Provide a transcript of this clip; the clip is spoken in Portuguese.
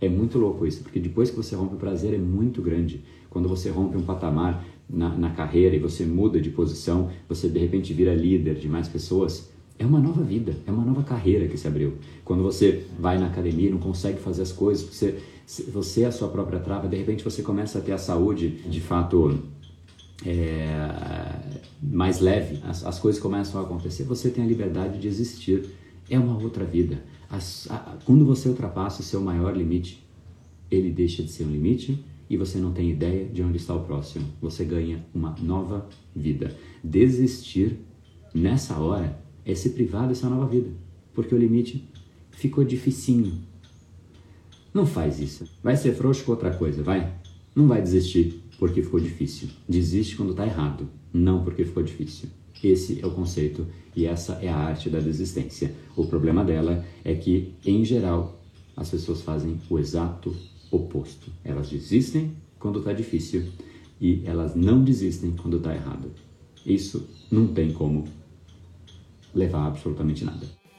É muito louco isso, porque depois que você rompe o prazer é muito grande. Quando você rompe um patamar na, na carreira e você muda de posição, você de repente vira líder de mais pessoas, é uma nova vida, é uma nova carreira que se abriu. Quando você vai na academia e não consegue fazer as coisas, você, você é a sua própria trava, de repente você começa a ter a saúde de fato é, mais leve, as, as, coisas começam a acontecer, você tem a liberdade de existir. É uma outra vida. Quando você ultrapassa o seu maior limite, ele deixa de ser um limite e você não tem ideia de onde está o próximo. Você ganha uma nova vida. Desistir nessa hora é se privar dessa nova vida, porque o limite ficou dificinho. Não faz isso. Vai ser frouxo com outra coisa, vai. Não vai desistir porque ficou difícil. Desiste quando está errado, não porque ficou difícil. Esse é o conceito e essa é a arte da desistência. O problema dela é que, em geral, as pessoas fazem o exato oposto. Elas desistem quando está difícil e elas não desistem quando está errado. Isso não tem como levar absolutamente nada.